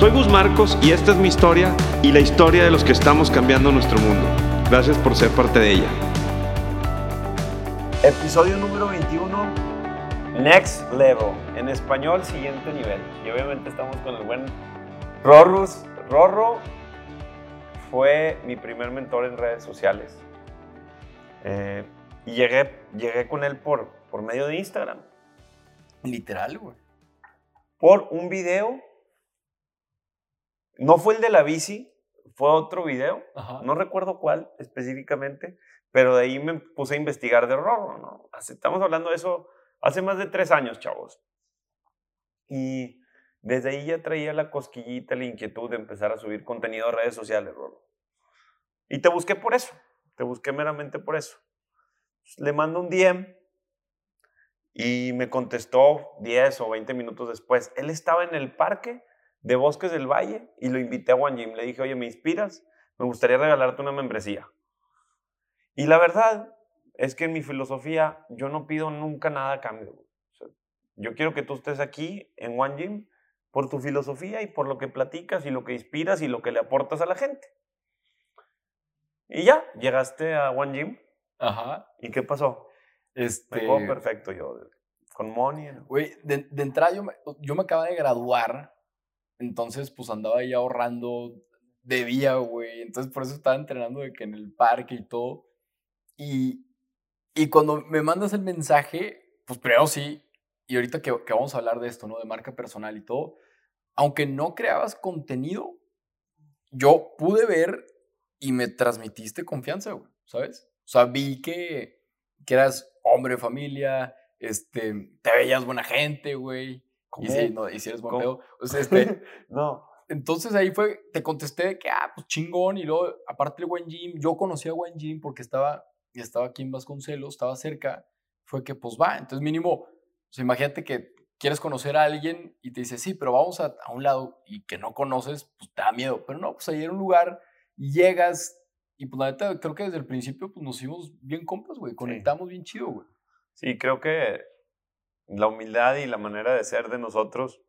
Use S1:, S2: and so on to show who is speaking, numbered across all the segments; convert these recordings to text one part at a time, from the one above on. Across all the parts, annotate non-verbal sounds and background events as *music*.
S1: Soy Gus Marcos y esta es mi historia y la historia de los que estamos cambiando nuestro mundo. Gracias por ser parte de ella.
S2: Episodio número 21, Next Level. En español, siguiente nivel. Y obviamente estamos con el buen Rorrus. Rorro fue mi primer mentor en redes sociales. Eh, y llegué, llegué con él por, por medio de Instagram.
S3: Literal, güey.
S2: Por un video no fue el de la bici, fue otro video. No recuerdo cuál específicamente, pero de ahí me puse a investigar de Rorro, ¿no? Estamos hablando de eso hace más de tres años, chavos. Y desde ahí ya traía la cosquillita, la inquietud de empezar a subir contenido a redes sociales, Rorro. Y te busqué por eso, te busqué meramente por eso. Le mando un DM y me contestó 10 o 20 minutos después. Él estaba en el parque de Bosques del Valle y lo invité a One Gym. Le dije, oye, ¿me inspiras? Me gustaría regalarte una membresía. Y la verdad es que en mi filosofía yo no pido nunca nada a cambio. yo quiero que tú estés aquí en One Gym por tu filosofía y por lo que platicas y lo que inspiras y lo que le aportas a la gente. Y ya, llegaste a One Gym.
S3: Ajá.
S2: ¿Y qué pasó?
S3: Este...
S2: Me perfecto yo, con money.
S3: Güey, de, entrada yo me, yo me acabo de graduar entonces, pues andaba ahí ahorrando, debía, güey. Entonces, por eso estaba entrenando de que en el parque y todo. Y, y cuando me mandas el mensaje, pues primero sí, y ahorita que, que, vamos a hablar de esto, ¿no? De marca personal y todo, aunque no creabas contenido, yo pude ver y me transmitiste confianza, güey, ¿sabes? O sea, vi que, que eras hombre de familia, este, te veías buena gente, güey. Y si, no, y si eres buen pedo. *laughs* este, *laughs*
S2: no.
S3: Entonces ahí fue, te contesté que, ah, pues chingón. Y luego, aparte el buen Jim, yo conocí a buen Jim porque estaba, estaba aquí en Vasconcelos, estaba cerca. Fue que, pues va. Entonces, mínimo, o sea, imagínate que quieres conocer a alguien y te dice, sí, pero vamos a, a, un lado y que no conoces, pues te da miedo. Pero no, pues ahí era un lugar y llegas y pues la neta, creo que desde el principio pues nos hicimos bien compas, güey. Conectamos bien chido, güey.
S2: Sí, creo que la humildad y la manera de ser de nosotros,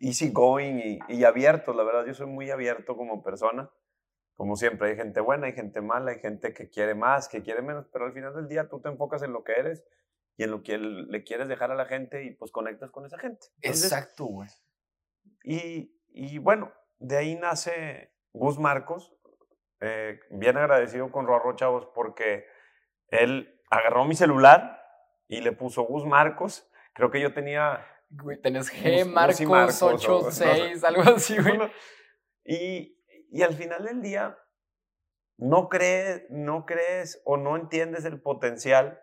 S2: easy going y, y abiertos, la verdad, yo soy muy abierto como persona. Como siempre, hay gente buena, hay gente mala, hay gente que quiere más, que quiere menos, pero al final del día tú te enfocas en lo que eres y en lo que le quieres dejar a la gente y pues conectas con esa gente.
S3: Exacto, güey.
S2: Y, y, bueno, de ahí nace Gus Marcos, eh, bien agradecido con Rorro Chavos porque él agarró mi celular y le puso Gus Marcos. Creo que yo tenía.
S3: tenés G Marcos, 8, 6, algo *laughs* así, güey.
S2: Y, y al final del día, no crees, no crees o no entiendes el potencial.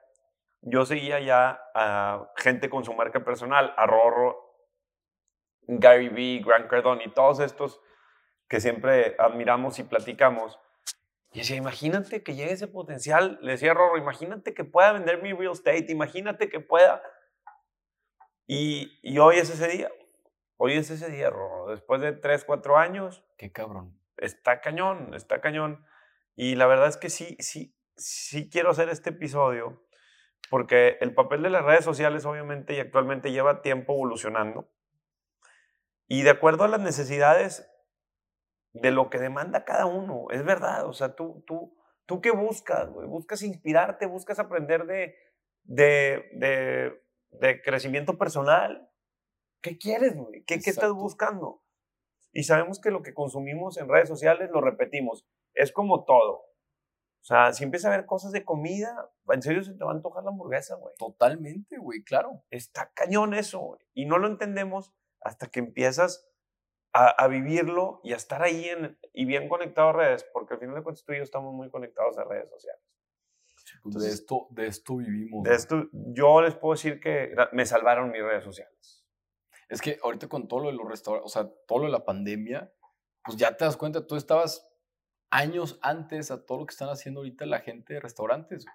S2: Yo seguía ya a gente con su marca personal, a Rorro, Gary Vee, Grant Cardone y todos estos que siempre admiramos y platicamos. Y decía, imagínate que llegue ese potencial, le decía Rorro, imagínate que pueda vender mi real estate, imagínate que pueda. Y, y hoy es ese día, hoy es ese día, Rorro, después de 3, 4 años.
S3: Qué cabrón.
S2: Está cañón, está cañón. Y la verdad es que sí, sí, sí quiero hacer este episodio, porque el papel de las redes sociales obviamente y actualmente lleva tiempo evolucionando. Y de acuerdo a las necesidades de lo que demanda cada uno. Es verdad, o sea, tú, tú, tú qué buscas, güey? Buscas inspirarte, buscas aprender de, de, de, de crecimiento personal. ¿Qué quieres, güey? ¿Qué, ¿Qué estás buscando? Y sabemos que lo que consumimos en redes sociales lo repetimos. Es como todo. O sea, si empiezas a ver cosas de comida, en serio se te va a antojar la hamburguesa, güey.
S3: Totalmente, güey, claro.
S2: Está cañón eso, güey. Y no lo entendemos hasta que empiezas a, vivirlo y a estar ahí en, y bien conectado a redes, porque al final de cuentas tú y yo estamos muy conectados a redes sociales.
S3: Pues, de, esto, de esto vivimos.
S2: De esto, yo les puedo decir que me salvaron mis redes sociales.
S3: Es que ahorita con todo lo de los restaurantes, o sea, todo lo de la pandemia, pues ya te das cuenta, tú estabas años antes a todo lo que están haciendo ahorita la gente de restaurantes.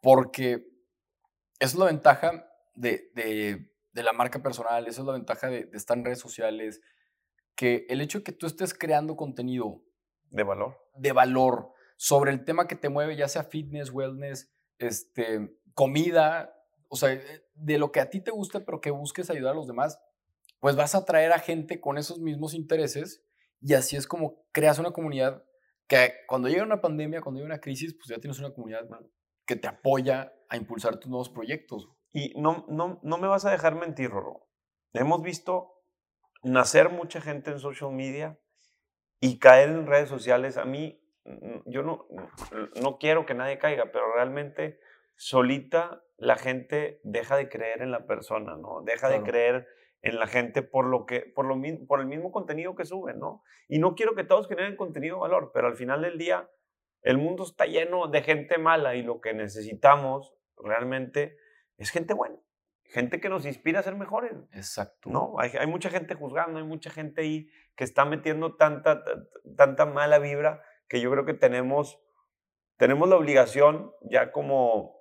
S3: Porque esa es la ventaja de, de, la marca personal, esa es la ventaja de, de, estar en redes sociales, que el hecho de que tú estés creando contenido
S2: de valor,
S3: de valor sobre el tema que te mueve, ya sea fitness, wellness, este, comida, o sea, eh, de lo que a ti te guste, pero que busques ayudar a los demás, pues vas a atraer a gente con esos mismos intereses y así es como creas una comunidad que cuando llega una pandemia, cuando llega una crisis, pues ya tienes una comunidad que te apoya a impulsar tus nuevos proyectos.
S2: Y no, no, no me vas a dejar mentir, Roro. Hemos visto nacer mucha gente en social media y caer en redes sociales. A mí, yo no, no quiero que nadie caiga, pero realmente solita la gente deja de creer en la persona, ¿no? Deja de creer en la gente por lo que por lo por el mismo contenido que suben, ¿no? Y no quiero que todos generen contenido de valor, pero al final del día el mundo está lleno de gente mala y lo que necesitamos realmente es gente buena, gente que nos inspira a ser mejores.
S3: Exacto.
S2: No, hay, hay mucha gente juzgando, hay mucha gente ahí que está metiendo tanta tanta mala vibra que yo creo que tenemos tenemos la obligación ya como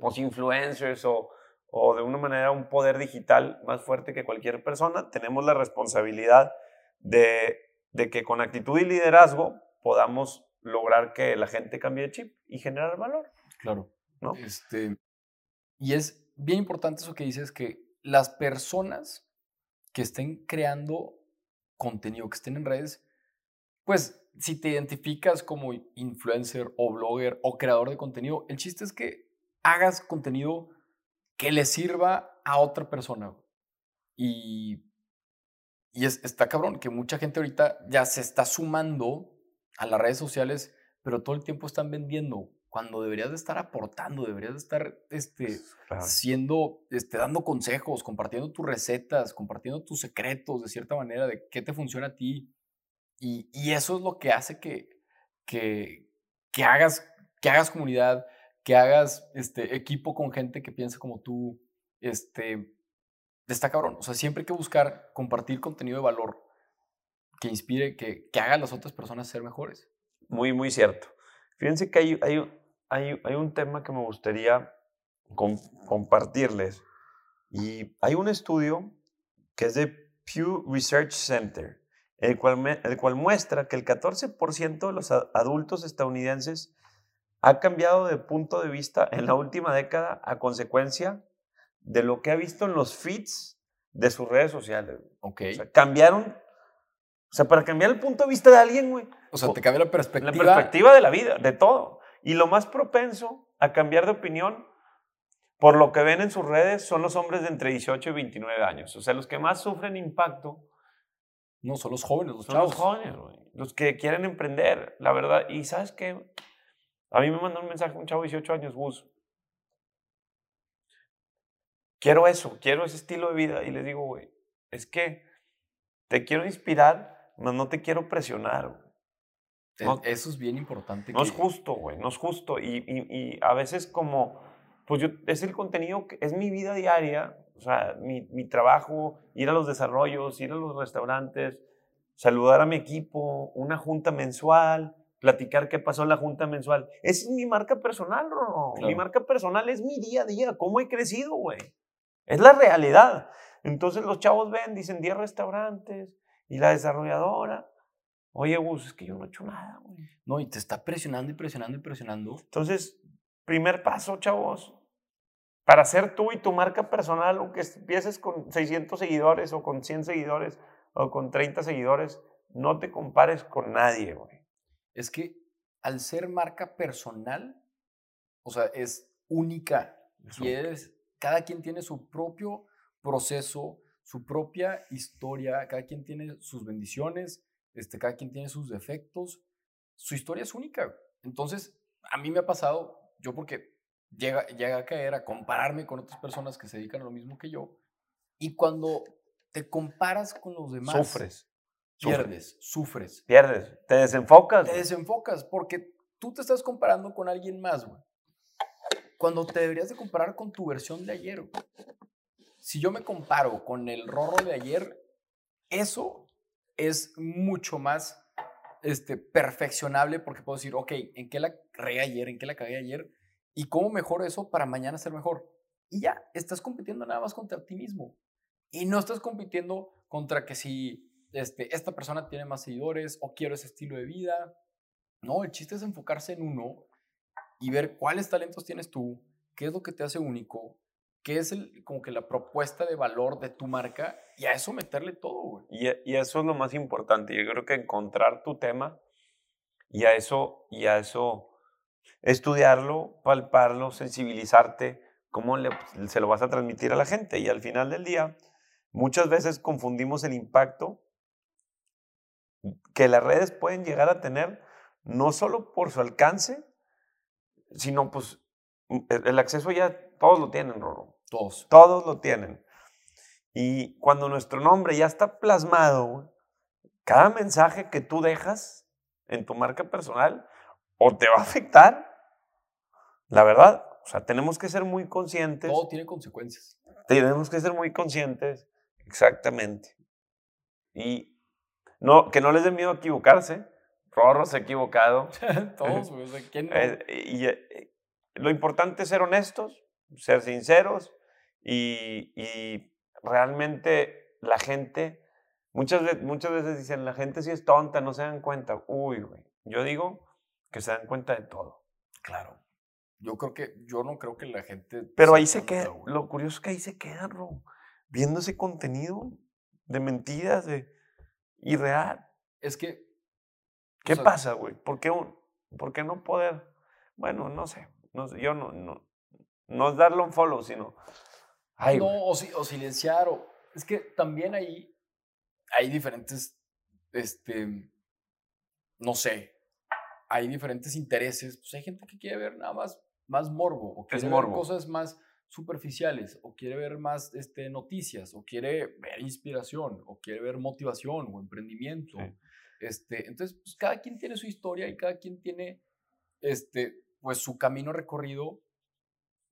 S2: pues influencers o o de una manera un poder digital más fuerte que cualquier persona, tenemos la responsabilidad de, de que con actitud y liderazgo podamos lograr que la gente cambie de chip y generar valor.
S3: Claro. ¿no? Este, y es bien importante eso que dices, que las personas que estén creando contenido, que estén en redes, pues si te identificas como influencer o blogger o creador de contenido, el chiste es que hagas contenido que le sirva a otra persona. Y, y es, está cabrón que mucha gente ahorita ya se está sumando a las redes sociales, pero todo el tiempo están vendiendo cuando deberías de estar aportando, deberías de estar este, siendo, este, dando consejos, compartiendo tus recetas, compartiendo tus secretos de cierta manera de qué te funciona a ti. Y, y eso es lo que hace que, que, que, hagas, que hagas comunidad, que hagas este, equipo con gente que piensa como tú, este, está cabrón. O sea, siempre hay que buscar compartir contenido de valor que inspire, que, que haga a las otras personas ser mejores.
S2: Muy, muy cierto. Fíjense que hay, hay, hay, hay un tema que me gustaría compartirles. Y hay un estudio que es de Pew Research Center, el cual, el cual muestra que el 14% de los adultos estadounidenses ha cambiado de punto de vista en la última década a consecuencia de lo que ha visto en los feeds de sus redes sociales.
S3: Ok.
S2: O sea, cambiaron. O sea, para cambiar el punto de vista de alguien, güey.
S3: O sea, te cambia la perspectiva.
S2: La perspectiva de la vida, de todo. Y lo más propenso a cambiar de opinión por lo que ven en sus redes son los hombres de entre 18 y 29 años. O sea, los que más sufren impacto.
S3: No, son los jóvenes,
S2: los son Los jóvenes, güey. Los que quieren emprender, la verdad. Y sabes qué? A mí me mandó un mensaje un chavo de 18 años, Bus. Quiero eso, quiero ese estilo de vida. Y le digo, güey, es que te quiero inspirar, pero no te quiero presionar.
S3: Eso es bien importante.
S2: No es justo, güey, no es justo. Y, y, a veces como, pues yo, es el contenido, que es mi vida diaria, o sea, mi, mi trabajo, ir a los desarrollos, ir a los restaurantes, saludar a mi equipo, una junta mensual, platicar qué pasó en la junta mensual. Es mi marca personal, no. Mi marca personal es mi día a día, cómo he crecido, güey. Es la realidad. Entonces los chavos ven, dicen 10 restaurantes y la desarrolladora. Oye, Gus, es que yo no he hecho nada, güey.
S3: No, y te está presionando y presionando y presionando.
S2: Entonces, primer paso, chavos, para ser tú y tu marca personal, aunque empieces con 600 seguidores o con 100 seguidores o con 30 seguidores, no te compares con nadie, güey
S3: es que al ser marca personal, o sea, es única. Y es, cada quien tiene su propio proceso, su propia historia, cada quien tiene sus bendiciones, este, cada quien tiene sus defectos. Su historia es única. Entonces, a mí me ha pasado, yo porque llega, llega a caer a compararme con otras personas que se dedican a lo mismo que yo, y cuando te comparas con los demás,
S2: sufres.
S3: Pierdes, sufres.
S2: Pierdes, te desenfocas.
S3: Te desenfocas porque tú te estás comparando con alguien más, güey. Cuando te deberías de comparar con tu versión de ayer. Si yo me comparo con el rorro de ayer, eso es mucho más este, perfeccionable porque puedo decir, ok, ¿en qué la regué ayer? ¿En qué la cagué ayer? ¿Y cómo mejoro eso para mañana ser mejor? Y ya, estás compitiendo nada más contra ti mismo. Y no estás compitiendo contra que si este, esta persona tiene más seguidores o quiero ese estilo de vida. No, el chiste es enfocarse en uno y ver cuáles talentos tienes tú, qué es lo que te hace único, qué es el, que la propuesta de valor de tu marca y a eso meterle todo.
S2: Y, y, eso es lo más importante. Yo creo que encontrar tu tema y a eso, y a eso estudiarlo, palparlo, sensibilizarte, cómo se lo vas a transmitir a la gente. Y al final del día, muchas veces confundimos el impacto que las redes pueden llegar a tener, no solo por su alcance, sino pues el acceso ya todos lo tienen, Roro.
S3: Todos.
S2: Todos lo tienen. Y cuando nuestro nombre ya está plasmado, cada mensaje que tú dejas en tu marca personal o te va a afectar, la verdad, o sea, tenemos que ser muy conscientes.
S3: Todo tiene consecuencias.
S2: Tenemos que ser muy conscientes, exactamente. Y no, que no les dé miedo equivocarse. Rorro se ha equivocado. *laughs*
S3: Todos, o sea, ¿quién no?
S2: Eh, y, eh, lo importante es ser honestos, ser sinceros y, y realmente la gente, muchas, veces, muchas veces dicen, la gente sí es tonta, no se dan cuenta. Uy, güey, yo digo que se dan cuenta de todo.
S3: Claro. Yo creo que, yo no creo que la gente...
S2: Pero ahí se queda, lo curioso es que ahí se quedan, Ro, viendo ese contenido de mentiras, de irreal.
S3: Es que...
S2: ¿Qué pasa, güey? ¿Por qué, ¿Por qué no poder? Bueno, no sé, no sé yo no, no, no es darle un follow, sino...
S3: Ay, no, o, o, silenciar, o... Es que también ahí hay diferentes, este, no sé, hay diferentes intereses. Pues hay gente que quiere ver nada más, más morbo, o quiere ver cosas más superficiales, o quiere ver más este, noticias, o quiere ver inspiración, o quiere ver motivación o emprendimiento. Este, entonces, pues cada quien tiene su historia y cada quien tiene este, pues, su camino recorrido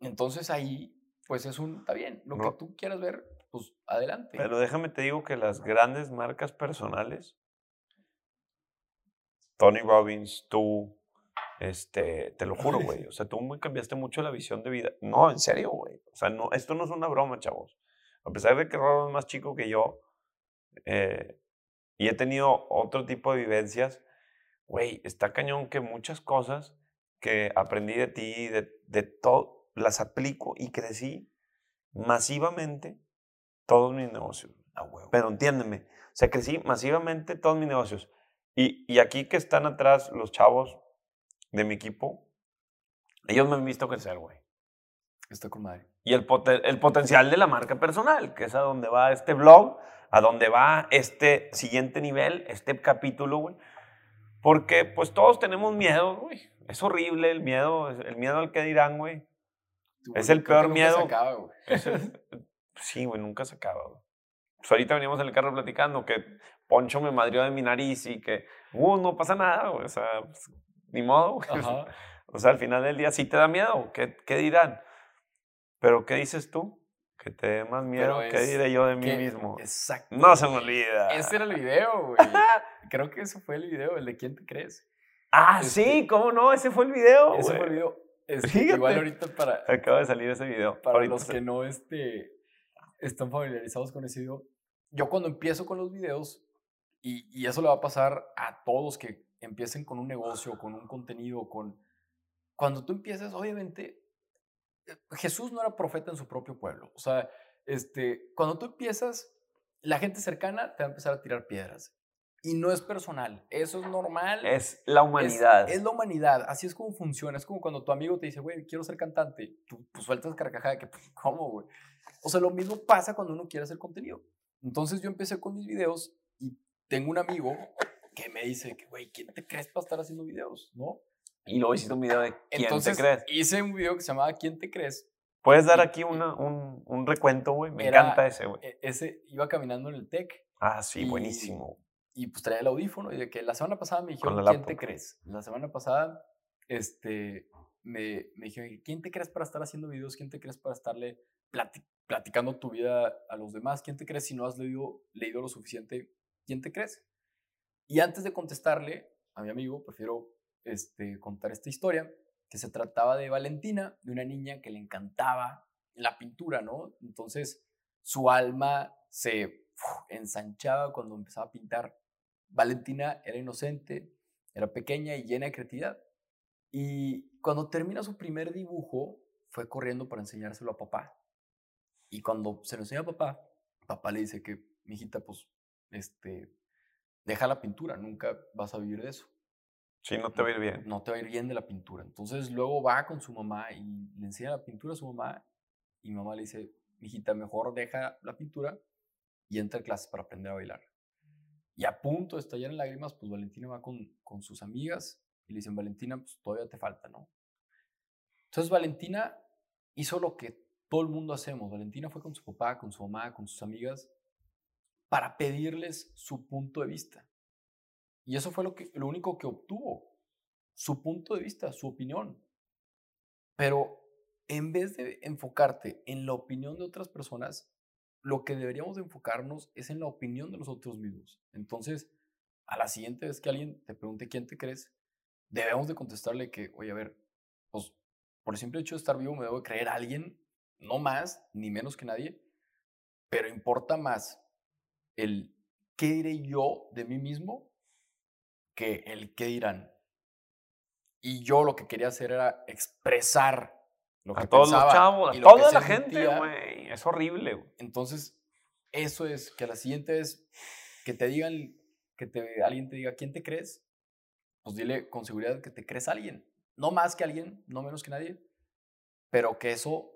S3: entonces ahí, pues es un, está bien, lo que tú quieras ver, pues adelante.
S2: Pero déjame te digo que las grandes marcas personales, Tony Robbins, tú, este, te lo juro, güey, o sea, tú cambiaste mucho la visión de vida. No, en serio, güey, o sea, no, esto no es una broma, chavos. A pesar de que Rob es más chico que yo, eh, y he tenido otro tipo de vivencias, güey, está cañón que muchas cosas que aprendí de ti, de, de todo, las aplico y crecí masivamente todos mis negocios. Pero entiéndeme, o sea, crecí masivamente todos mis negocios. Y, y aquí que están atrás los chavos de mi equipo, ellos me han visto crecer, güey.
S3: Está con madre.
S2: Y el, el potencial de la marca personal, que es a donde va este blog, a donde va este siguiente nivel, este capítulo, güey. Porque pues todos tenemos miedo, güey. Es horrible el miedo, el miedo al que dirán, güey es el peor miedo. Se acaba, güey. *laughs* sí, güey, nunca se acaba, güey. Pues ahorita veníamos en el carro platicando que Poncho me madrió de mi nariz y que, uh, no pasa nada, güey. O sea, pues, ni modo, güey. *laughs* O sea, al final del día sí te da miedo. ¿Qué, qué dirán? Pero, ¿qué dices tú? Que te dé más miedo. ¿Qué diré yo de mí mismo?
S3: Exacto.
S2: No se me olvida.
S3: Ese era el video, güey. *laughs* Creo que ese fue el video, el de quién te crees.
S2: Ah, sí, este ¿cómo no? Ese fue el video.
S3: Ese fue el video. Este, igual ahorita para...
S2: Acaba de salir ese video.
S3: Para los que no este, están familiarizados con ese video, yo cuando empiezo con los videos, y, y eso le va a pasar a todos que empiecen con un negocio, con un contenido, con... Cuando tú empiezas, obviamente, eh, Jesús no era profeta en su propio pueblo. O sea, este, cuando tú empiezas, la gente cercana te va a empezar a tirar piedras. Y no es personal, eso es normal.
S2: Es la humanidad.
S3: Es, la humanidad, así es como funciona. Es como cuando tu amigo te dice, güey, quiero ser cantante. Tú pues, sueltas carcajada, que, pues, *laughs* ¿cómo, güey? O sea, lo mismo pasa cuando uno quiere hacer contenido. Entonces yo empecé con mis videos y tengo un amigo que me dice, que, güey, ¿quién te crees para estar haciendo videos? ¿No?
S2: Y luego hiciste un video de ¿quién te crees?
S3: Hice un video que se llamaba ¿Quién te crees?
S2: ¿Puedes dar aquí una, un, un, recuento, güey? Me encanta ese, güey.
S3: E, ese iba caminando en el TEC.
S2: Ah, sí, buenísimo
S3: y pues traía el audífono y de que la semana pasada me dijeron, ¿quién te crees? La semana pasada este, me, me dijeron, ¿quién te crees para estar haciendo videos? ¿Quién te crees para estarle platicando tu vida a los demás? ¿Quién te crees si no has leído, leído lo suficiente? ¿Quién te crees? Y antes de contestarle, a mi amigo, prefiero este, contar esta historia, que se trataba de Valentina, de una niña que le encantaba la pintura, ¿no? Entonces su alma se ensanchaba cuando empezaba a pintar. Valentina era inocente, era pequeña y llena de creatividad. Y cuando termina su primer dibujo, fue corriendo para enseñárselo a papá. Y cuando se lo enseña a papá, papá le dice que, mijita, pues, este, deja la pintura, nunca vas a vivir de eso.
S2: Sí, no te va a ir bien.
S3: No te va a ir bien de la pintura. Entonces luego va con su mamá y le enseña la pintura a su mamá y mamá le dice, mijita, mejor deja la pintura y entra a clases para aprender a bailar. Y a punto de estallar en lágrimas, pues Valentina va con, con sus amigas y le dicen, Valentina, pues todavía te falta, ¿no? Entonces Valentina hizo lo que todo el mundo hacemos. Valentina fue con su papá, con su mamá, con sus amigas, para pedirles su punto de vista. Y eso fue lo, que, lo único que obtuvo, su punto de vista, su opinión. Pero en vez de enfocarte en la opinión de otras personas, lo que deberíamos enfocarnos es en la opinión de nosotros mismos. Entonces, a la siguiente vez que alguien te pregunte quién te crees, debemos de contestarle que, oye, a ver, pues por el simple hecho de estar vivo me debo de creer a alguien, no más ni menos que nadie, pero importa más el qué diré yo de mí mismo que el qué dirán. Y yo lo que quería hacer era expresar lo que
S2: a todos los chavos, a toda la gente, güey. Es horrible, güey.
S3: Entonces, eso es que a la siguiente vez que te digan, que te, alguien te diga quién te crees, pues dile con seguridad que te crees a alguien. No más que alguien, no menos que nadie, pero que eso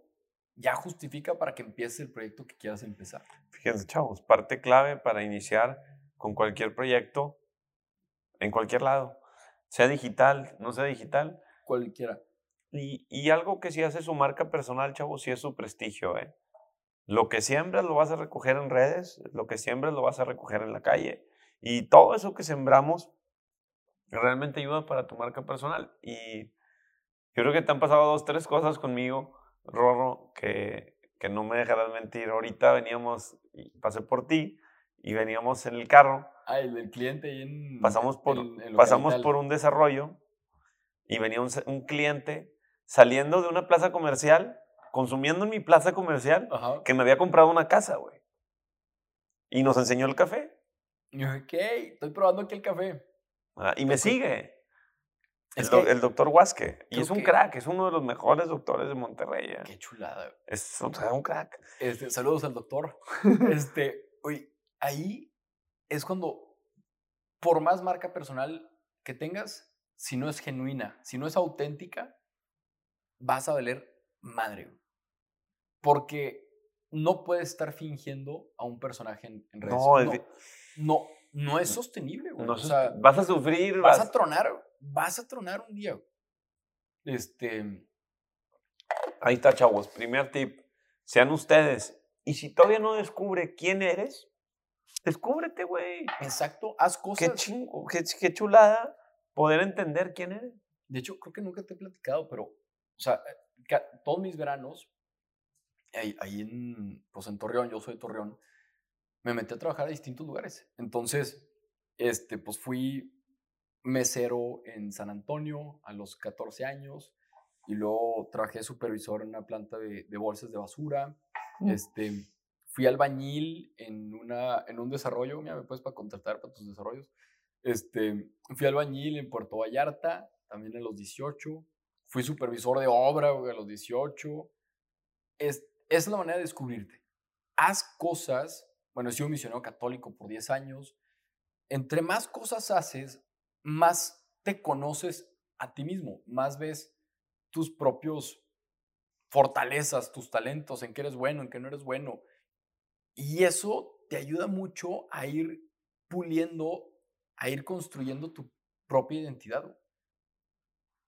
S3: ya justifica para que empieces el proyecto que quieras empezar.
S2: Fíjense, chavos, parte clave para iniciar con cualquier proyecto en cualquier lado, sea digital, no sea digital.
S3: Cualquiera.
S2: Y, y algo que sí hace su marca personal, chavos, sí es su prestigio, ¿eh? Lo que siembras lo vas a recoger en redes, lo que siembras lo vas a recoger en la calle. Y todo eso que sembramos realmente ayuda para tu marca personal. Y yo creo que te han pasado dos, tres cosas conmigo, Rorro, que, que no me dejarás mentir. Ahorita veníamos, y pasé por ti, y veníamos en el carro.
S3: Ah, el cliente ahí en.
S2: Pasamos por, pasamos por un desarrollo y venía un, un, cliente saliendo de una plaza comercial, consumiendo en mi plaza comercial, que me había comprado una casa, güey. Y nos enseñó el café.
S3: Ok, estoy probando aquí el café.
S2: Ah, y me sigue. El, el, doctor Huasque. Y es un crack, es uno de los mejores doctores de Monterrey. ¿eh?
S3: Qué chulada.
S2: Es un crack.
S3: Este, saludos al doctor. *laughs* este, oye, ahí es cuando, por más marca personal que tengas, si no es genuina, si no es auténtica, vas a valer madre. Porque no puedes estar fingiendo a un personaje en, redes. No, no, no, no, es sostenible, güey.
S2: vas a sufrir.
S3: Vas, a tronar, vas a tronar un día. Este.
S2: Ahí está, chavos. Primer tip. Sean ustedes. Y si todavía no descubre quién eres, Descúbrete, güey.
S3: Exacto, haz cosas.
S2: Qué chingo, qué, chulada poder entender quién eres.
S3: De hecho, creo que nunca te he platicado, pero, o sea, todos mis veranos, ahí, ahí en, pues en Torreón, yo soy de Torreón, me metí a trabajar a distintos lugares. Entonces, este, pues fui mesero en San Antonio a los 14 años y luego trabajé supervisor en una planta de, de bolsas de basura. Mm. Este, Fui albañil en, una, en un desarrollo, mira, me puedes para contratar para tus desarrollos. Este, fui albañil en Puerto Vallarta, también a los 18. Fui supervisor de obra a los 18. Es, es la manera de descubrirte. Haz cosas, bueno, he sido misionero católico por 10 años. Entre más cosas haces, más te conoces a ti mismo, más ves tus propios fortalezas, tus talentos, en qué eres bueno, en qué no eres bueno, y eso te ayuda mucho a ir puliendo, a ir construyendo tu propia identidad.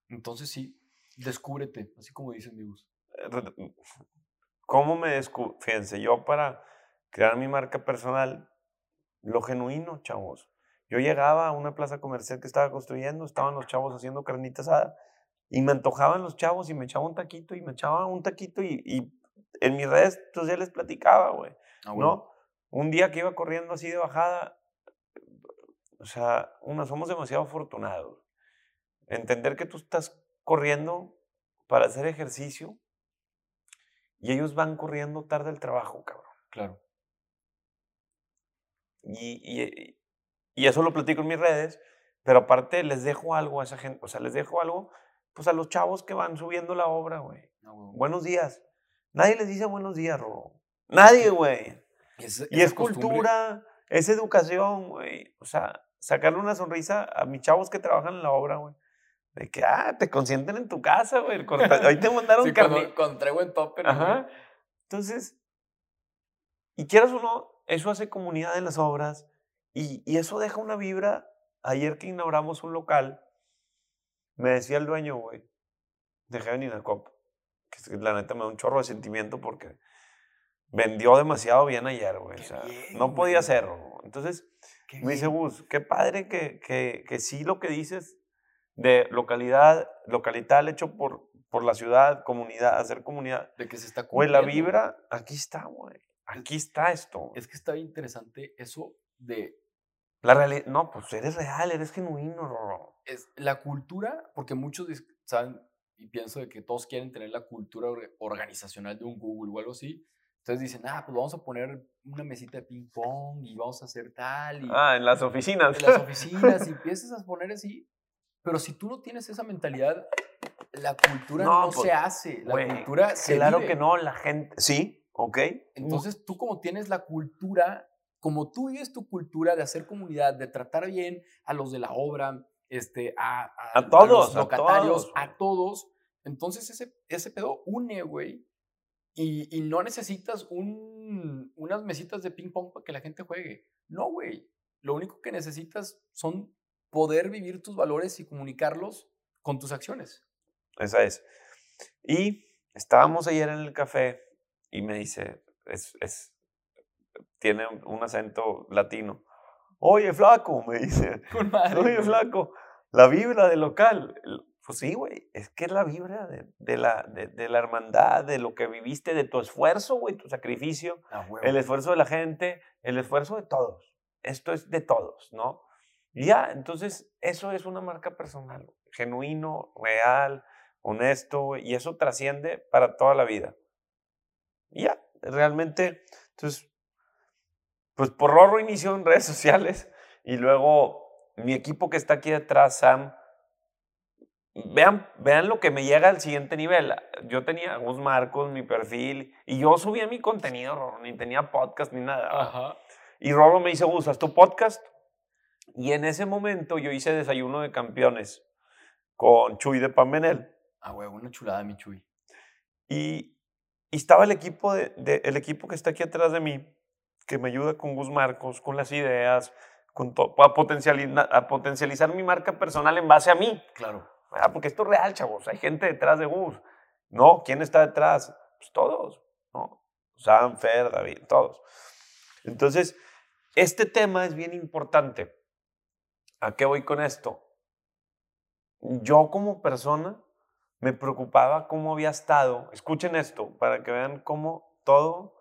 S3: Entonces sí, descúbrete, así como dicen amigos.
S2: Eh, ¿Cómo me descubro? Fíjense, yo para crear mi marca personal, lo genuino, chavos. Yo llegaba a una plaza comercial que estaba construyendo, estaban los chavos haciendo carnita asada y me antojaban los chavos y me echaba un taquito y me echaba un taquito y, y en mis redes ya les platicaba, güey. Ah, ¿no? Un día que iba corriendo así de bajada, O sea, uno, somos demasiado afortunados. Entender que tú estás corriendo para hacer ejercicio y ellos van corriendo tarde al trabajo, cabrón.
S3: Claro.
S2: Y, y, y, eso lo platico en mis redes, pero aparte les dejo algo a esa gente, o sea, les dejo algo, pues a los chavos que van subiendo la obra, güey. Buenos días. Nadie les dice buenos días, Robo. Nadie, güey. y es cultura, es educación, güey. O sea, sacarle una sonrisa a mis chavos que trabajan en la obra, güey. De que, ah, te consienten en tu casa, güey. Hoy te mandaron
S3: sí, carne. Con, en tope.
S2: Ajá. Entonces, y quieras o no, eso hace comunidad en las obras y, y eso deja una vibra. Ayer que inauguramos un local, me decía el dueño, güey, de Heaven in a Cup, que la neta me da un chorro de sentimiento porque vendió demasiado bien ayer, güey. O sea, no podía hacerlo. Entonces, me dice, Gus, qué padre que, que, que sí lo que dices de localidad, localital hecho por, por la ciudad, comunidad, hacer comunidad.
S3: De que se está
S2: Güey, la vibra, aquí está, güey. Aquí está esto.
S3: Es que está bien interesante eso de...
S2: La realidad, no, pues eres real, eres genuino,
S3: Es la cultura, porque muchos saben y pienso de que todos quieren tener la cultura organizacional de un Google o algo así. Entonces dicen, ah, pues vamos a poner una mesita de ping pong y vamos a hacer tal. Y,
S2: ah, en las oficinas.
S3: En las *laughs* oficinas y empiezas a poner así. Pero si tú no tienes esa mentalidad, la cultura no, pues, se hace. La cultura se
S2: Claro que no, la gente. Sí, ok.
S3: Entonces tú, como tienes la cultura, como tú vives tu cultura de hacer comunidad, de tratar bien a los de la obra, este, a,
S2: a, todos, los
S3: locatarios, a todos. Entonces ese, ese pedo une, güey. Y, y, no necesitas un, unas mesitas de ping pong para que la gente juegue. No, güey. Lo único que necesitas son poder vivir tus valores y comunicarlos con tus acciones.
S2: Esa es. Y estábamos ayer en el café y me dice, es, es tiene un acento latino. Oye, flaco, me dice. *laughs* Oye, flaco, la vibra del local. Pues sí, güey, es que es la vibra de, de la, de, la hermandad, de lo que viviste, de tu esfuerzo, güey, tu sacrificio, el esfuerzo de la gente, el esfuerzo de todos. Esto es de todos, ¿no? Y ya, entonces eso es una marca personal, genuino, real, honesto, y eso trasciende para toda la vida. Y ya, realmente, entonces, pues por Rorro inició en redes *laughs* sociales y luego mi equipo que está aquí detrás, Sam, vean, vean lo que me llega al siguiente nivel. Yo tenía Gus Marcos, mi perfil, y yo subía mi contenido, Rorro, ni tenía podcast ni nada. Y Rorro me dice, Gus, ¿haz tu podcast? Y en ese momento yo hice desayuno de campeones con Chuy de Pamenel.
S3: Ah, güey, una chulada, mi Chuy.
S2: Y, y estaba el equipo, de, el equipo que está aquí atrás de mí, que me ayuda con Gus Marcos, con las ideas, con a, potencializar, a potencializar mi marca personal en base a mí.
S3: Claro.
S2: Ah, porque esto es real, chavos. Hay gente detrás de Gus. No, ¿quién está detrás? Pues todos. ¿no? Sam, Fer, David, todos. Entonces, este tema es bien importante. ¿A qué voy con esto? Yo como persona me preocupaba cómo había estado. Escuchen esto para que vean cómo todo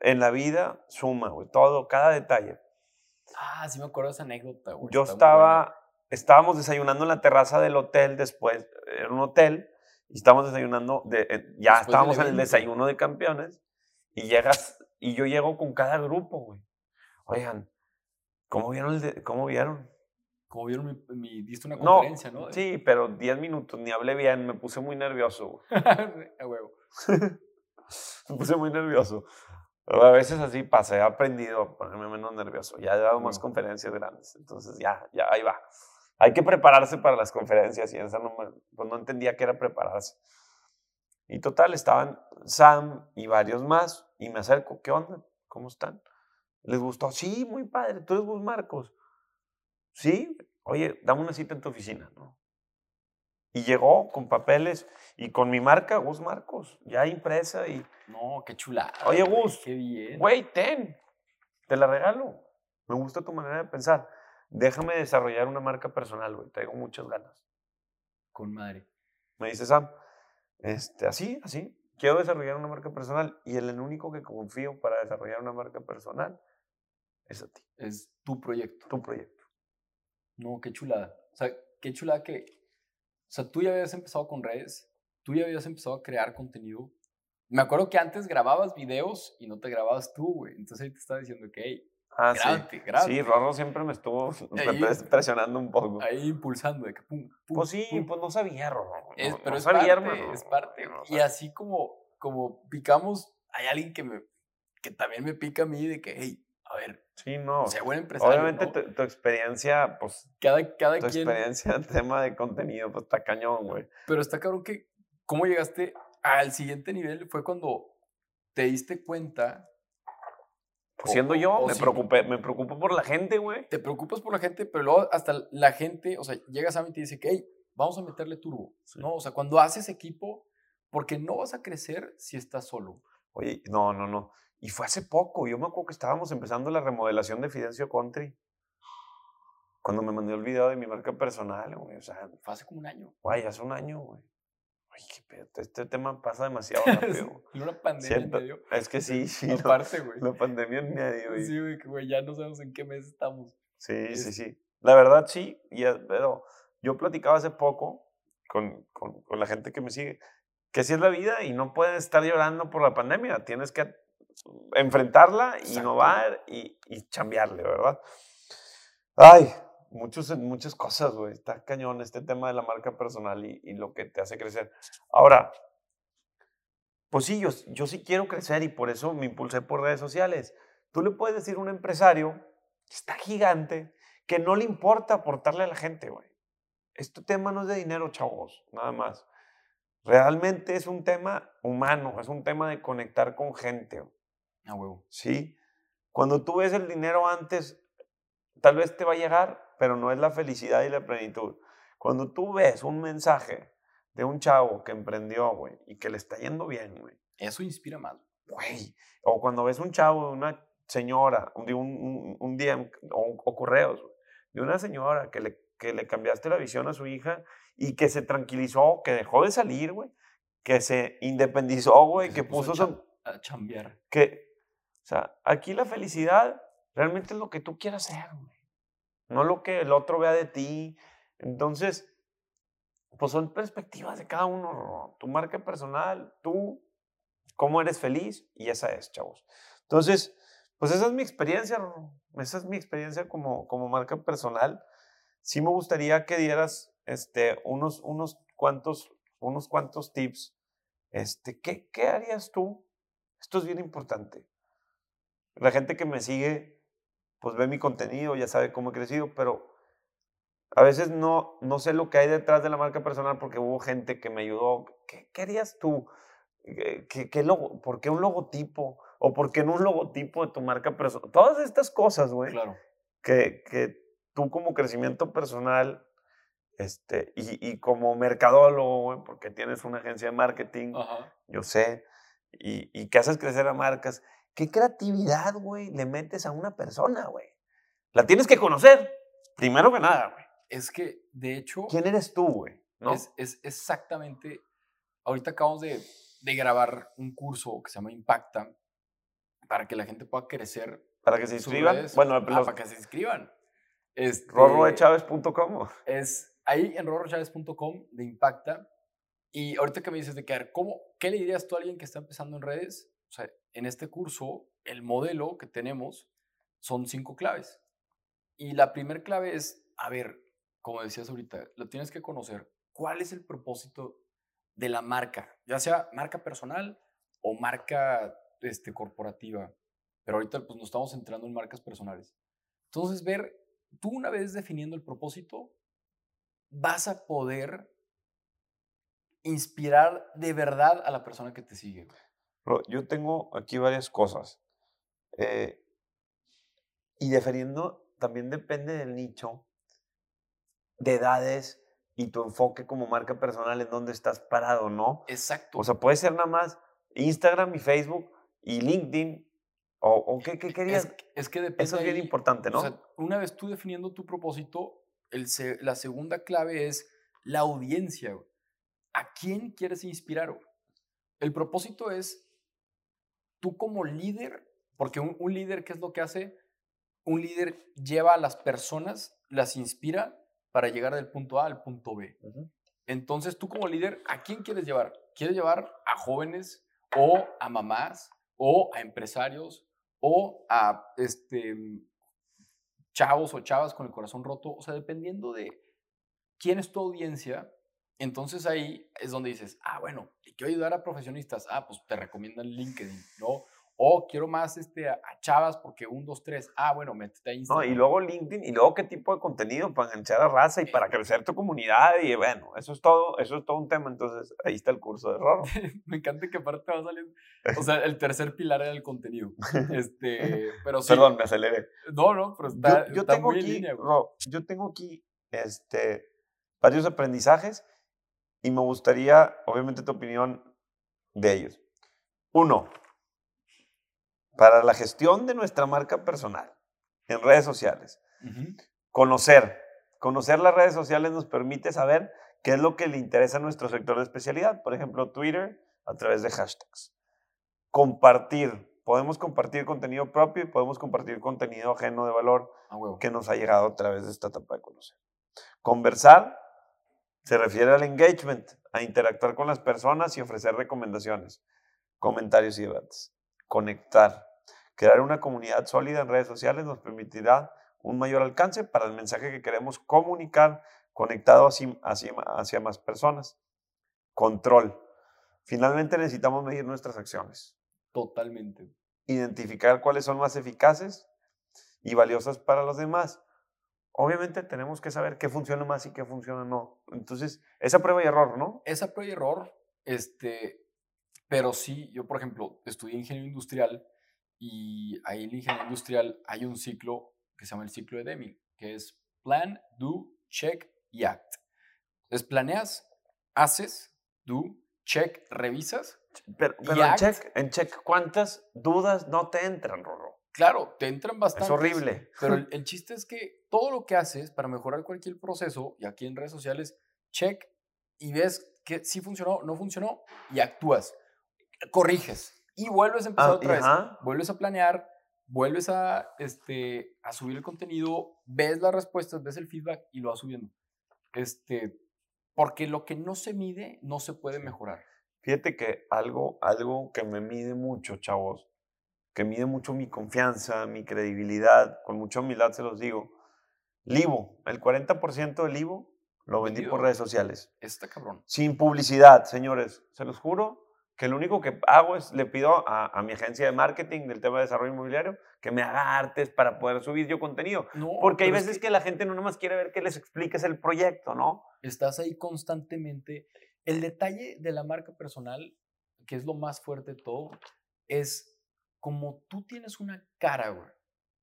S2: en la vida suma, güey. Todo, cada detalle.
S3: Ah, sí me acuerdo de esa anécdota, güey.
S2: Yo estaba, estábamos desayunando en la terraza del hotel después, era un hotel, y estábamos desayunando, de, eh, ya estábamos en el desayuno de campeones, y llegas, y yo llego con cada grupo, güey. Oigan, ¿cómo vieron? El ¿Cómo vieron?
S3: Como vieron mi, diste una conferencia, ¿no?
S2: Sí, pero 10 minutos, ni hablé bien, me puse muy nervioso. *laughs*
S3: A huevo. *laughs*
S2: me puse muy nervioso. A veces así pasa, he aprendido a ponerme menos nervioso. Ya he dado más conferencias grandes, entonces ya, ya, ahí va. Hay que prepararse para las conferencias y esa no, pues no entendía que era prepararse. Y total, estaban Sam y varios más y me acerco, ¿qué onda? ¿Cómo están? ¿Les gustó? Sí, muy padre. ¿Tú eres Gus Marcos? Sí, oye, dame una cita en tu oficina, ¿no? Y llegó con papeles y con mi marca, Gus Marcos, ya impresa y...
S3: No, qué chulada.
S2: Oye, Gus,
S3: qué bien.
S2: Güey, ten, te la regalo. Me gusta tu manera de pensar. Déjame desarrollar una marca personal, güey. Tengo muchas ganas.
S3: Con madre.
S2: Me dice Sam, este, así, así. Quiero desarrollar una marca personal y el único que confío para desarrollar una marca personal es a ti.
S3: Es tu proyecto.
S2: Tu proyecto.
S3: No, qué chulada. O sea, qué chulada que, o sea, tú ya habías empezado con redes, tú ya habías empezado a crear contenido. Me acuerdo que antes grababas videos y no te grababas tú, güey. Entonces ahí te estaba diciendo que, hey,
S2: Ah, sí. Sí, Rorro siempre me estuvo *laughs* presionando un poco.
S3: Ahí impulsando, de que pum, pum
S2: Pues sí, pues no sabía, Rorro.
S3: pero es parte, es parte. y así como, como picamos, hay alguien que, me, que también me pica a mí de que, hey, a ver,
S2: Sí, no.
S3: Sea buen empresario.
S2: Obviamente tu, experiencia, pues.
S3: Cada, cada
S2: tu experiencia en *laughs* tema de contenido, pues está cañón, güey.
S3: Pero está cabrón que. ¿Cómo llegaste al siguiente nivel? Fue cuando te diste cuenta
S2: pues, siendo yo, me, preocupé, me preocupo por la gente, güey.
S3: Te preocupas por la gente, pero luego hasta la gente, o sea, llegas a mí y te dice que, hey, vamos a meterle turbo, ¿no? O sea, cuando haces equipo, porque no vas a crecer si estás solo.
S2: Oye, no, no, no. Y fue hace poco, yo me acuerdo que estábamos empezando la remodelación de Fidencio Country. Cuando me mandé el video de mi marca personal, güey, o sea.
S3: Fue hace como un año.
S2: Güey, hace un año, güey. Ay, qué pedo. Este tema pasa demasiado *laughs* rápido.
S3: una pandemia en medio.
S2: Es que sí, *laughs* sí.
S3: Aparte, güey.
S2: La pandemia en medio, güey.
S3: Sí, güey, que güey, ya no sabemos en qué mes estamos.
S2: Sí, sí, sí. La verdad, sí. Y, pero yo platicaba hace poco con, con, con, la gente que me sigue que así es la vida y no puedes estar llorando por la pandemia. Tienes que enfrentarla, innovar y, y chambearle, ¿verdad? Ay, muchos, muchas cosas, güey. Está cañón este tema de la marca personal y, y, lo que te hace crecer. Ahora, pues sí, yo, yo sí quiero crecer y por eso me impulsé por redes sociales. Tú le puedes decir a un empresario que está gigante que no le importa aportarle a la gente, güey. Este tema no es de dinero, chavos, nada más. Realmente es un tema humano, es un tema de conectar con gente.
S3: Ah, huevo.
S2: Sí. Cuando tú ves el dinero antes, tal vez te va a llegar, pero no es la felicidad y la plenitud. Cuando tú ves un mensaje de un chavo que emprendió, güey, y que le está yendo bien, güey.
S3: Eso inspira más.
S2: Güey. O cuando ves un chavo de una señora, de un, un, DM o, correos, de una señora que le, que le cambiaste la visión a su hija y que se tranquilizó, que dejó de salir, güey, que se independizó, güey, que, puso,
S3: a, chambear.
S2: Que, o sea, aquí la felicidad realmente es lo que tú quieras güey. No lo que el otro vea de ti. Entonces, pues son perspectivas de cada uno. Tu marca personal, tú, cómo eres feliz, y esa es, chavos. Entonces, pues esa es mi experiencia, esa es mi experiencia como, como marca personal. Sí me gustaría que dieras este, unos, unos, cuantos, unos cuantos tips. Este, ¿qué, ¿Qué harías tú? Esto es bien importante. La gente que me sigue, pues ve mi contenido, ya sabe cómo he crecido, pero a veces no, no sé lo que hay detrás de la marca personal porque hubo gente que me ayudó. ¿Qué, harías tú? ¿Qué, qué logo, ¿Por qué un logotipo? ¿O por qué en un logotipo de tu marca personal? Todas estas cosas, güey.
S3: Claro.
S2: Que, que tú como crecimiento personal este, y, y como mercadólogo, porque tienes una agencia de marketing, yo sé, y, y que haces crecer a marcas, ¿qué creatividad, güey, le metes a una persona, güey? La tienes que conocer, primero que nada, güey.
S3: Es que, de hecho...
S2: ¿Quién eres tú, güey?
S3: ¿No? Es, es, exactamente... Ahorita acabamos de, de grabar un curso que se llama Impacta para que la gente pueda crecer.
S2: Para que se inscriban. Bueno,
S3: ah, para que se inscriban.
S2: Este, Rorrodechaves.com.
S3: Es ahí en rorrochaves.com de Impacta. Y ahorita que me dices de que, ¿cómo, ¿qué le dirías tú a alguien que está empezando en redes? O sea, en este curso, el modelo que tenemos son cinco claves. Y la primera clave es, a ver, como decías ahorita, lo tienes que conocer. ¿Cuál es el propósito de la marca? Ya sea marca personal o marca este, corporativa. Pero ahorita pues nos estamos centrando en marcas personales. Entonces, ver, tú una vez definiendo el propósito, vas a poder inspirar de verdad a la persona que te sigue.
S2: Yo tengo aquí varias cosas. Eh, y definiendo, también depende del nicho, de edades y tu enfoque como marca personal en dónde estás parado, ¿no?
S3: Exacto.
S2: O sea, puede ser nada más Instagram y Facebook y LinkedIn. ¿O, qué, querías?
S3: Es, que depende.
S2: Eso es bien importante, ¿no? O sea,
S3: una vez tú definiendo tu propósito, la segunda clave es la audiencia. ¿A quién quieres inspirar? El propósito es tú como líder, porque un, líder, ¿qué es lo que hace? un líder lleva a las personas, las inspira para llegar del punto A al punto B. Entonces, tú como líder, ¿a quién quieres llevar? ¿Quieres llevar a jóvenes o a mamás o a empresarios o a este, chavos o chavas con el corazón roto? O sea, dependiendo de quién es tu audiencia, entonces ahí es donde dices, ah, bueno, quiero ayudar a profesionistas. Ah, pues te recomiendan LinkedIn, ¿no? O quiero más este, a, chavas porque un, dos, tres. Ah, bueno, métete ahí.
S2: No, y luego LinkedIn, y luego qué tipo de contenido para enganchar a raza y eh, para crecer tu comunidad. Y bueno, eso es todo, eso es todo un tema. Entonces, ahí está el curso de Roro. *laughs*
S3: Me encanta que aparte va a salir. O *laughs* sea, el tercer pilar era el contenido. Este, pero sí.
S2: Perdón, me aceleré.
S3: No, no, pero está,
S2: yo, tengo aquí, línea, yo tengo aquí este, varios aprendizajes y me gustaría, obviamente, tu opinión de ellos. Uno, para la gestión de nuestra marca personal en redes sociales. Conocer. Conocer las redes sociales nos permite saber qué es lo que le interesa a nuestro sector de especialidad. Por ejemplo, Twitter a través de hashtags. Compartir. Podemos compartir contenido propio y podemos compartir contenido ajeno de valor que nos ha llegado a través de esta etapa de conocer. Conversar se refiere al engagement, a interactuar con las personas y ofrecer recomendaciones, comentarios y debates. Conectar. Crear una comunidad sólida en redes sociales nos permitirá un mayor alcance para el mensaje que queremos comunicar conectado hacia, hacia, más personas. Control. Finalmente necesitamos medir nuestras acciones.
S3: Totalmente.
S2: Identificar cuáles son más eficaces y valiosas para los demás obviamente tenemos que saber qué funciona más y qué funciona no. Entonces, esa prueba y error, ¿no?
S3: Esa prueba y error, este, pero sí, yo por ejemplo, estudié ingeniería industrial y ahí en ingeniería industrial hay un ciclo que se llama el ciclo de Deming, que es plan, do, check y act. Es planeas, haces, do, check, revisas.
S2: Pero, en, check, en check, ¿cuántas dudas no te entran, Rorro?
S3: Claro, te entran bastante.
S2: Es horrible.
S3: Pero *laughs* el, chiste es que todo lo que haces para mejorar cualquier proceso, y aquí en redes sociales, check y ves que sí funcionó, no funcionó, y actúas. Corriges. Y vuelves a empezar ah, otra vez. Vuelves a planear, vuelves a, este, a subir el contenido, ves las respuestas, ves el feedback y lo vas subiendo. Este, porque lo que no se mide no se puede mejorar.
S2: Fíjate que algo, algo que me mide mucho, chavos, que mide mucho mi confianza, mi credibilidad, con mucha humildad se los digo. Livo, el 40% del Livo lo vendí por redes sociales.
S3: Está cabrón.
S2: Sin publicidad, señores. Se los juro que lo único que hago es le pido a, mi agencia de marketing del tema de desarrollo inmobiliario que me haga artes para poder subir yo contenido. Porque hay veces que... que... la gente no nomás quiere ver que les expliques el proyecto, ¿no?
S3: Estás ahí constantemente. El detalle de la marca personal, que es lo más fuerte de todo, es como tú tienes una cara, güey,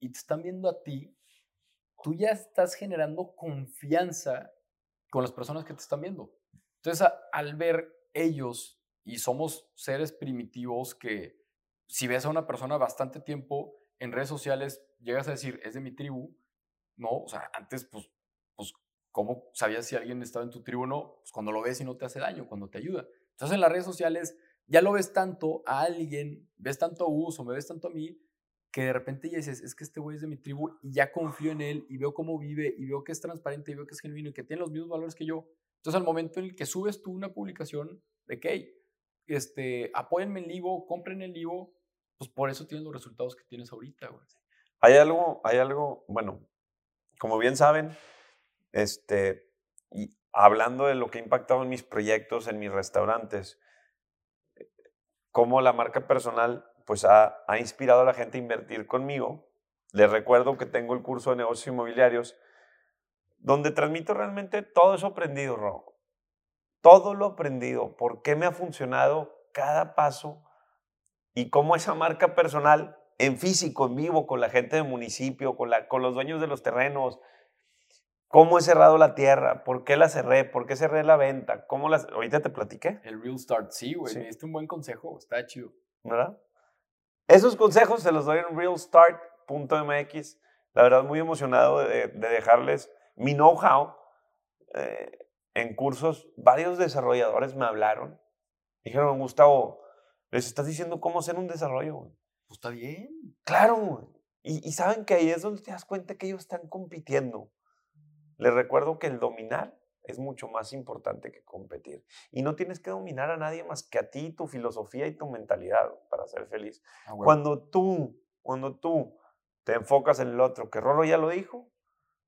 S3: y te están viendo a ti, tú ya estás generando confianza con las personas que te están viendo. Entonces, al ver ellos, y somos seres primitivos que si ves a una persona bastante tiempo en redes sociales, llegas a decir, es de mi tribu, ¿no? O sea, antes, pues, pues ¿cómo sabías si alguien estaba en tu tribu o no? Pues cuando lo ves y no te hace daño, cuando te ayuda. Entonces, en las redes sociales ya lo ves tanto a alguien, ves tanto a Uso, me ves tanto a mí, que de repente ya dices, es que este güey es de mi tribu y ya confío en él y veo cómo vive y veo que es transparente y veo que es genuino y que tiene los mismos valores que yo. Entonces, al momento en el que subes tú una publicación de que, este, apóyenme en Livo, compren el Livo, pues por eso tienes los resultados que tienes ahorita, güey.
S2: Hay algo, hay algo, bueno, como bien saben, este, y hablando de lo que ha impactado en mis proyectos, en mis restaurantes, cómo la marca personal pues ha, inspirado a la gente a invertir conmigo. Les recuerdo que tengo el curso de negocios inmobiliarios donde transmito realmente todo eso aprendido, Ro. Todo lo aprendido, por qué me ha funcionado cada paso y cómo esa marca personal en físico, en vivo, con la gente del municipio, con, los dueños de los terrenos, ¿Cómo he cerrado la tierra? ¿Por qué la cerré? ¿Por qué cerré la venta? ¿Cómo las... Ahorita te platiqué.
S3: El Real Start, sí, güey. Sí. un buen consejo. Está chido.
S2: ¿Verdad? Esos consejos se los doy en realstart.mx. La verdad, muy emocionado de, dejarles mi know-how eh, en cursos. Varios desarrolladores me hablaron. Dijeron, Gustavo, les estás diciendo cómo hacer un desarrollo, güey.
S3: Pues está bien.
S2: Claro, güey. Y, y saben que ahí es donde te das cuenta que ellos están compitiendo. Les recuerdo que el dominar es mucho más importante que competir. Y no tienes que dominar a nadie más que a ti, tu filosofía y tu mentalidad para ser feliz. Ah, cuando tú, cuando tú te enfocas en el otro, que Rolo ya lo dijo,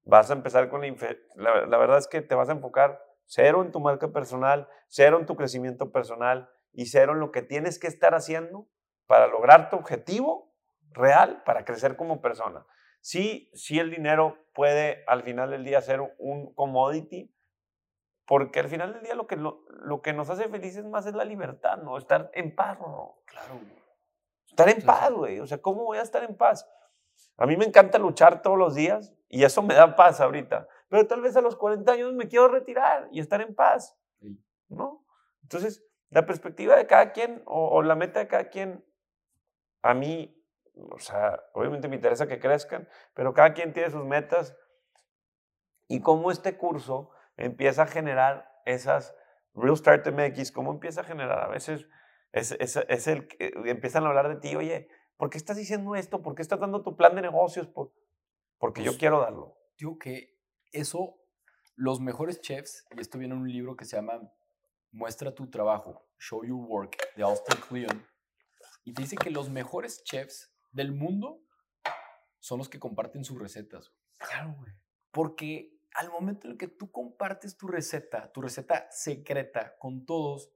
S2: vas a empezar con la, la, verdad es que te vas a enfocar cero en tu marca personal, cero en tu crecimiento personal y cero en lo que tienes que estar haciendo para lograr tu objetivo real, para crecer como persona. Sí, sí el dinero puede al final del día ser un commodity, porque al final del día lo que, lo, que nos hace felices más es la libertad, ¿no? Estar en paz, ¿no? Claro. Estar en paz, güey. O sea, ¿cómo voy a estar en paz? A mí me encanta luchar todos los días y eso me da paz ahorita. Pero tal vez a los 40 años me quiero retirar y estar en paz, ¿no? Entonces, la perspectiva de cada quien o, o la meta de cada quien, a mí, o sea, obviamente me interesa que crezcan, pero cada quien tiene sus metas y como este curso empieza a generar esas Real Start MX, cómo empieza a generar a veces es, es, es, el que empiezan a hablar de ti, oye, ¿por qué estás diciendo esto? ¿Por qué estás dando tu plan de negocios? porque yo pues, quiero darlo.
S3: Digo que eso, los mejores chefs, y esto viene en un libro que se llama Muestra tu trabajo, Show Your Work, de Austin Kleon, y te dice que los mejores chefs del mundo son los que comparten sus recetas. Claro, güey. Porque al momento en el que tú compartes tu receta, tu receta secreta con todos,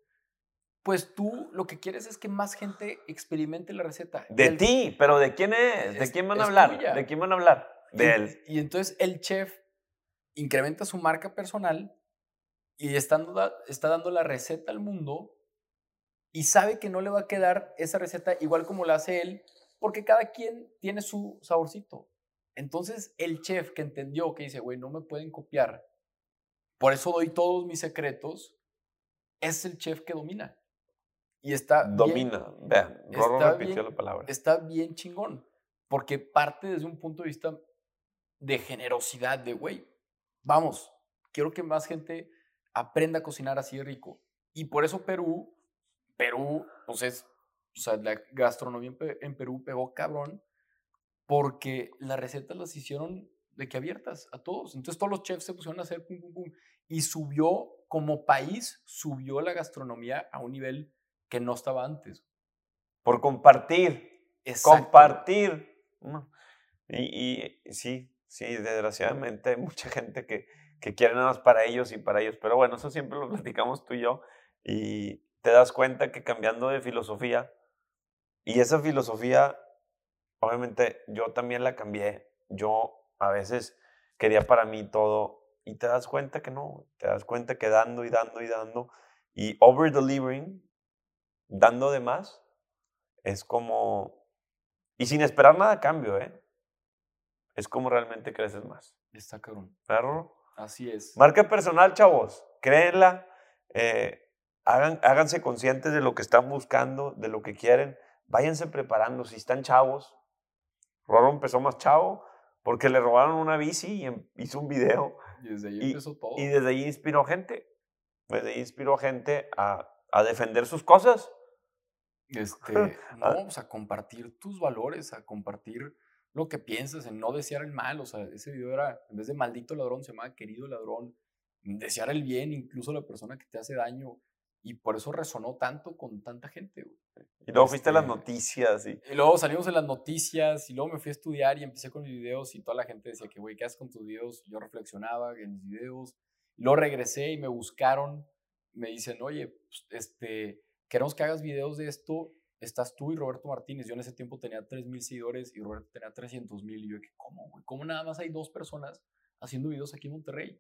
S3: pues tú lo que quieres es que más gente experimente la receta.
S2: De ti, pero ¿de quién es? ¿De quién van a hablar? ¿De quién van a hablar? De
S3: y,
S2: él.
S3: Y entonces el chef incrementa su marca personal y está dando, está dando la receta al mundo y sabe que no le va a quedar esa receta igual como la hace él, porque cada quien tiene su saborcito. Entonces, el chef que entendió que dice, güey, no me pueden copiar, por eso doy todos mis secretos, es el chef que domina. Y está.
S2: Domina. Vean, Rorro repitió la palabra.
S3: Está bien chingón. Porque parte desde un punto de vista de generosidad, de güey, vamos, quiero que más gente aprenda a cocinar así de rico. Y por eso Perú, Perú, pues es, o sea, la gastronomía en Perú pegó cabrón porque las recetas las hicieron de que abiertas a todos. Entonces todos los chefs se pusieron a hacer pum, pum, pum. Y subió, como país, subió la gastronomía a un nivel que no estaba antes.
S2: Por compartir. Compartir. Y, y, sí, sí, desgraciadamente hay mucha gente que, que quiere nada más para ellos y para ellos. Pero bueno, eso siempre lo platicamos tú y yo. Y te das cuenta que cambiando de filosofía, y esa filosofía obviamente yo también la cambié. Yo a veces quería para mí todo y te das cuenta que no, te das cuenta que dando y dando y dando y over delivering, dando de más, es como, y sin esperar nada a cambio, ¿eh? Es como realmente creces más.
S3: Está cabrón.
S2: ¿Claro?
S3: Así es.
S2: Marca personal, chavos. Créenla. Eh, hagan, háganse conscientes de lo que están buscando, de lo que quieren. Váyanse preparando. Si están chavos, Roro empezó más chavo porque le robaron una bici y em, hizo un video.
S3: Y desde ahí empezó todo.
S2: Y desde ahí inspiró gente. Desde ahí inspiró gente a, a defender sus cosas.
S3: Este, *laughs* no, a, pues, a compartir tus valores, a compartir lo que piensas, en no desear el mal. O sea, ese video era, en vez de maldito ladrón, se llamaba querido ladrón. Desear el bien, incluso la persona que te hace daño. Y por eso resonó tanto con tanta gente,
S2: Y luego fuiste a las este, noticias. Y...
S3: y... luego salimos en las noticias y luego me fui a estudiar y empecé con mis videos y toda la gente decía que, güey, ¿qué haces con tus videos? Yo reflexionaba en mis videos. Y luego regresé y me buscaron. Me dicen, oye, pues, este, queremos que hagas videos de esto. Estás tú y Roberto Martínez. Yo en ese tiempo tenía 3.000 seguidores y Roberto tenía 300.000. Y yo, ¿cómo, güey? ¿Cómo nada más hay dos personas haciendo videos aquí en Monterrey?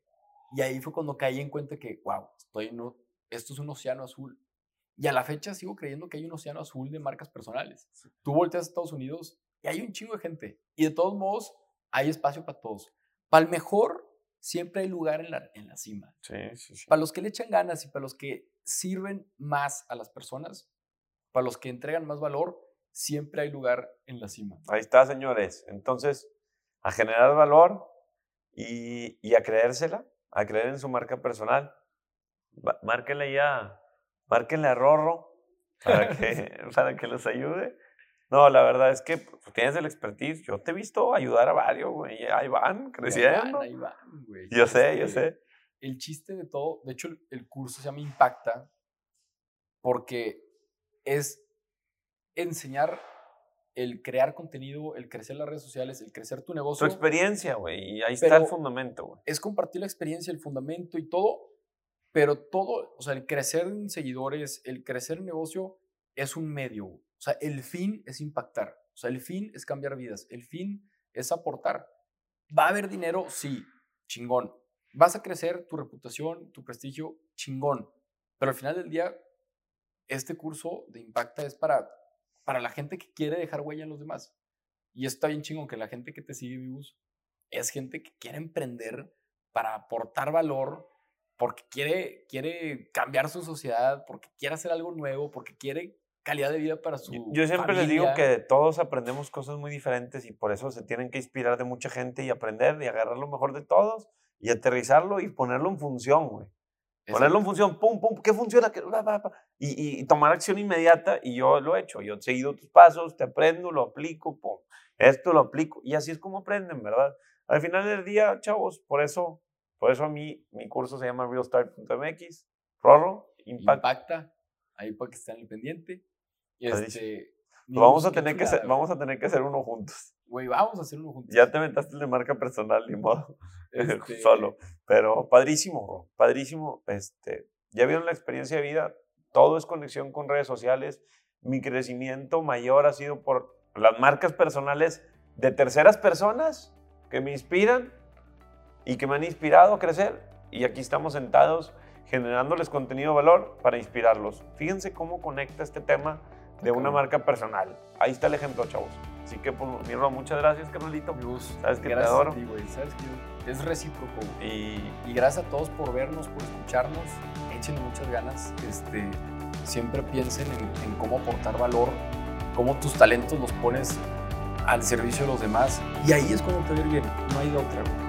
S3: Y ahí fue cuando caí en cuenta que, wow, estoy no, esto es un océano azul. Y a la fecha sigo creyendo que hay un océano azul de marcas personales. Tú volteas a Estados Unidos y hay un chingo de gente. Y de todos modos, hay espacio para todos. Para el mejor, siempre hay lugar en la, en la cima.
S2: Sí, sí, sí.
S3: Para los que le echan ganas y para los que sirven más a las personas, para los que entregan más valor, siempre hay lugar en la cima.
S2: Ahí está, señores. Entonces, a generar valor y, y a creérsela, a creer en su marca personal márquenle ya, márquenle a Rorro para que, *laughs* *laughs* para que los ayude. No, la verdad es que pues, tienes el expertise. Yo te he visto ayudar a varios, güey. Ahí van, creciendo.
S3: Ahí van, güey.
S2: Yo sé, yo
S3: Este,
S2: sé.
S3: El chiste de todo, de hecho, el, el curso se llama Impacta porque es enseñar el crear contenido, el crecer las redes sociales, el crecer tu
S2: Tu
S3: negocio.
S2: experiencia, güey. Y ahí está el fundamento, güey.
S3: es compartir la experiencia, el fundamento y todo, pero todo, o sea, el crecer en seguidores, el crecer en negocio es un medio. O sea, el fin es impactar. O sea, el fin es cambiar vidas. El fin es aportar. ¿Va a haber dinero? Sí, chingón. Vas a crecer tu reputación, tu prestigio, chingón. Pero al final del día, este curso de Impacta es para, para la gente que quiere dejar huella en los demás. Y está bien chingón que la gente que te sigue, vivos, es gente que quiere emprender para aportar valor, porque quiere, quiere cambiar su sociedad, porque quiere hacer algo nuevo, porque quiere calidad de vida para su
S2: Yo, yo siempre les digo que todos aprendemos cosas muy diferentes y por eso se tienen que inspirar de mucha gente y aprender y agarrar lo mejor de todos y aterrizarlo y ponerlo en función, güey. Ponerlo en función, pum, pum, ¿qué funciona? ¿Qué- pa, pa? Y, y- y tomar acción inmediata y yo lo he hecho. Yo he seguido tus pasos, te aprendo, lo aplico, pum. Esto lo aplico y así es como aprenden, ¿verdad? Al final del día, chavos, por eso, por eso a mí mi curso se llama realstart.mx, Rorro, Impact.
S3: Impacta, ahí para que estén al pendiente. Y este,
S2: vamos a tener que hacer, vamos a tener que hacer uno juntos.
S3: Güey, vamos a hacer uno juntos.
S2: Ya te aventaste el de marca personal, ni modo. *laughs*
S3: Este,
S2: Solo. Pero padrísimo, bro, padrísimo. Este, ya vieron la experiencia de vida. Todo es conexión con redes sociales. Mi crecimiento mayor ha sido por las marcas personales de terceras personas que me inspiran y que me han inspirado a crecer. Y aquí estamos sentados generándoles contenido de valor para inspirarlos. Fíjense cómo conecta este tema de una
S3: cabrón.
S2: marca personal. Ahí está el ejemplo, chavos. Así que, pues, mi Ro, muchas gracias, carnalito.
S3: Gus,
S2: Sabes que te adoro.
S3: A ti. Sabes que es recíproco.
S2: Y
S3: Y gracias a todos por vernos, por escucharnos. Échenle muchas ganas. Este, siempre piensen en, en cómo aportar valor, cómo tus talentos los pones al servicio de los demás. Y ahí es cuando te va a ir bien. No hay de otra.